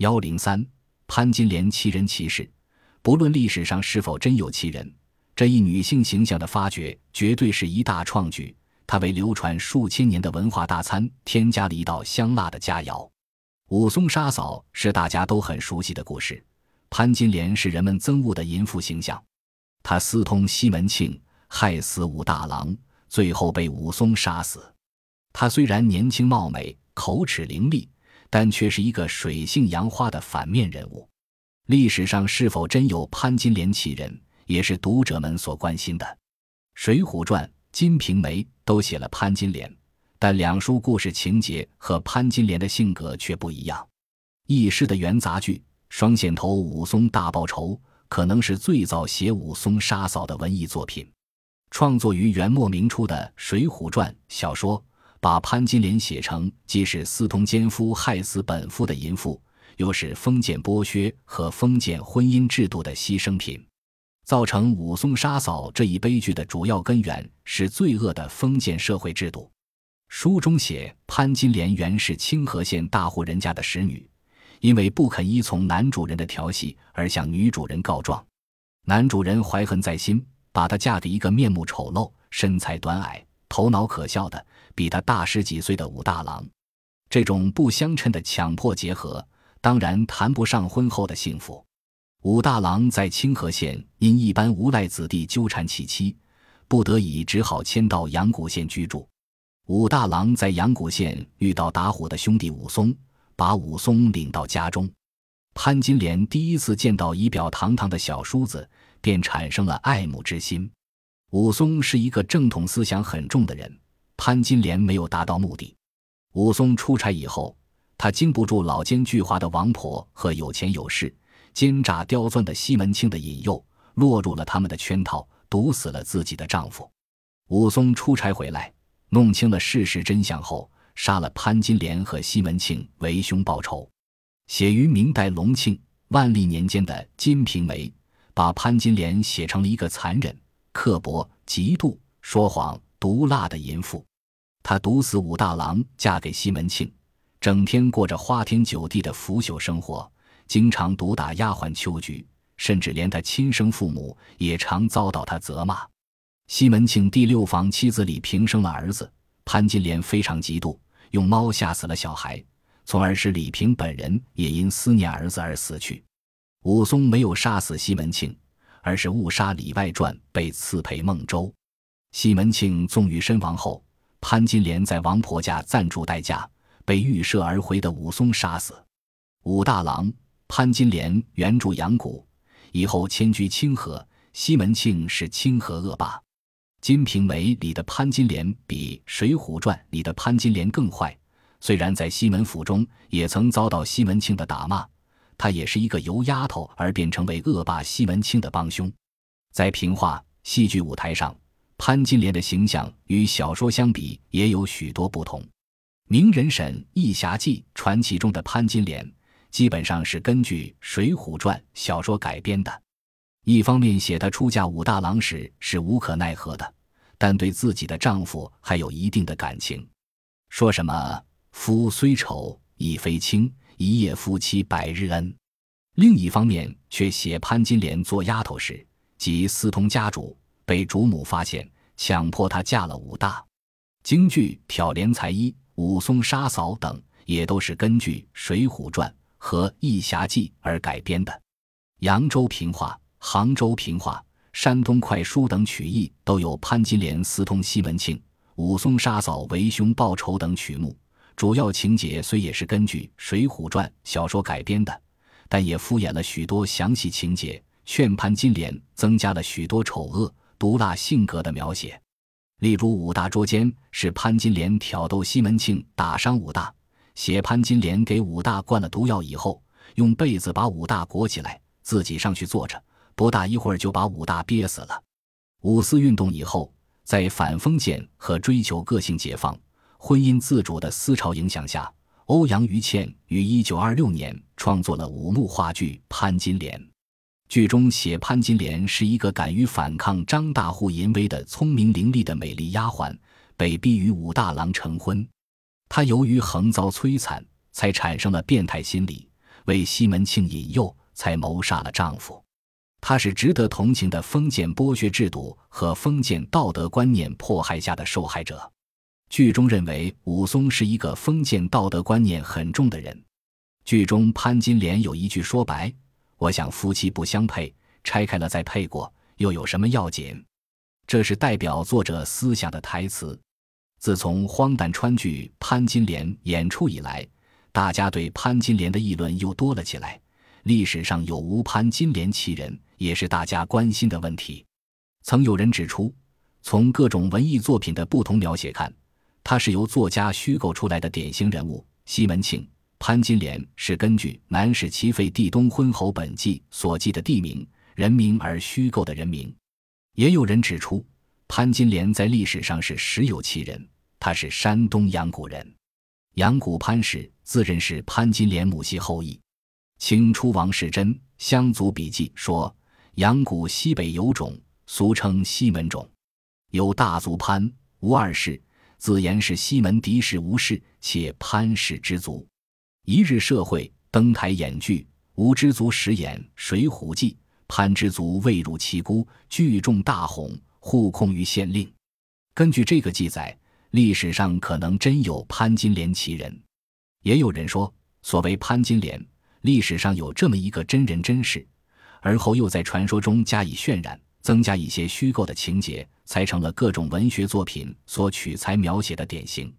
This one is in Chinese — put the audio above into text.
幺零三，潘金莲奇人奇事，不论历史上是否真有其人，这一女性形象的发掘绝对是一大创举。她为流传数千年的文化大餐添加了一道香辣的佳肴。武松杀嫂是大家都很熟悉的故事，潘金莲是人们憎恶的淫妇形象。她私通西门庆，害死武大郎，最后被武松杀死。她虽然年轻貌美，口齿伶俐。但却是一个水性杨花的反面人物。历史上是否真有潘金莲其人，也是读者们所关心的。《水浒传》《金瓶梅》都写了潘金莲，但两书故事情节和潘金莲的性格却不一样。易诗的元杂剧《双线头武松大报仇》可能是最早写武松杀嫂的文艺作品，创作于元末明初的《水浒传》小说。把潘金莲写成既是私通奸夫害死本夫的淫妇，又是封建剥削和封建婚姻制度的牺牲品，造成武松杀嫂这一悲剧的主要根源是罪恶的封建社会制度。书中写潘金莲原是清河县大户人家的使女，因为不肯依从男主人的调戏而向女主人告状，男主人怀恨在心，把她嫁给一个面目丑陋、身材短矮。头脑可笑的，比他大十几岁的武大郎，这种不相称的强迫结合，当然谈不上婚后的幸福。武大郎在清河县因一般无赖子弟纠缠其妻，不得已只好迁到阳谷县居住。武大郎在阳谷县遇到打虎的兄弟武松，把武松领到家中。潘金莲第一次见到仪表堂堂的小叔子，便产生了爱慕之心。武松是一个正统思想很重的人，潘金莲没有达到目的。武松出差以后，他经不住老奸巨猾的王婆和有钱有势、奸诈刁钻的西门庆的引诱，落入了他们的圈套，毒死了自己的丈夫。武松出差回来，弄清了事实真相后，杀了潘金莲和西门庆，为兄报仇。写于明代隆庆、万历年间的《金瓶梅》，把潘金莲写成了一个残忍。刻薄、嫉妒、说谎、毒辣的淫妇，她毒死武大郎，嫁给西门庆，整天过着花天酒地的腐朽生活，经常毒打丫鬟秋菊，甚至连他亲生父母也常遭到他责骂。西门庆第六房妻子李萍生了儿子，潘金莲非常嫉妒，用猫吓死了小孩，从而使李萍本人也因思念儿子而死去。武松没有杀死西门庆。而是误杀李外传，被赐配孟州。西门庆纵欲身亡后，潘金莲在王婆家暂住待嫁，被预设而回的武松杀死。武大郎、潘金莲原住阳谷，以后迁居清河。西门庆是清河恶霸。《金瓶梅》里的潘金莲比《水浒传》里的潘金莲更坏。虽然在西门府中也曾遭到西门庆的打骂。她也是一个由丫头而变成为恶霸西门庆的帮凶，在评话、戏剧舞台上，潘金莲的形象与小说相比也有许多不同。名人沈《义侠记》传奇中的潘金莲，基本上是根据《水浒传》小说改编的。一方面写她出嫁武大郎时是无可奈何的，但对自己的丈夫还有一定的感情，说什么“夫虽丑，亦非轻。”一夜夫妻百日恩，另一方面却写潘金莲做丫头时，即私通家主，被主母发现，强迫她嫁了武大。京剧挑帘裁衣、武松杀嫂等，也都是根据《水浒传》和《义侠记》而改编的。扬州评话、杭州评话、山东快书等曲艺都有潘金莲私通西门庆、武松杀嫂为兄报仇等曲目。主要情节虽也是根据《水浒传》小说改编的，但也敷衍了许多详细情节，劝潘金莲增加了许多丑恶毒辣性格的描写。例如武大捉奸是潘金莲挑逗西门庆打伤武大，写潘金莲给武大灌了毒药以后，用被子把武大裹起来，自己上去坐着，不大一会儿就把武大憋死了。五四运动以后，在反封建和追求个性解放。婚姻自主的思潮影响下，欧阳予倩于一九二六年创作了五幕话剧《潘金莲》。剧中写潘金莲是一个敢于反抗张大户淫威的聪明伶俐的美丽丫鬟，被逼与武大郎成婚。她由于横遭摧残，才产生了变态心理，为西门庆引诱，才谋杀了丈夫。她是值得同情的封建剥削制度和封建道德观念迫害下的受害者。剧中认为武松是一个封建道德观念很重的人。剧中潘金莲有一句说白：“我想夫妻不相配，拆开了再配过，又有什么要紧？”这是代表作者思想的台词。自从荒诞川剧潘金莲演出以来，大家对潘金莲的议论又多了起来。历史上有无潘金莲其人，也是大家关心的问题。曾有人指出，从各种文艺作品的不同描写看，他是由作家虚构出来的典型人物。西门庆、潘金莲是根据南史齐废《帝东昏侯本纪》所记的地名、人名而虚构的人名。也有人指出，潘金莲在历史上是实有其人，他是山东阳谷人。阳谷潘氏自认是潘金莲母系后裔。清初王世贞《乡族笔记》说：“阳谷西北有种，俗称西门种，有大族潘吴二世，自言是西门敌氏吴氏，且潘氏之族。一日社会登台演剧，吴之族始演《水浒记》，潘之族未入其姑，聚众大哄，互控于县令。根据这个记载，历史上可能真有潘金莲其人。也有人说，所谓潘金莲。”历史上有这么一个真人真事，而后又在传说中加以渲染，增加一些虚构的情节，才成了各种文学作品所取材描写的典型。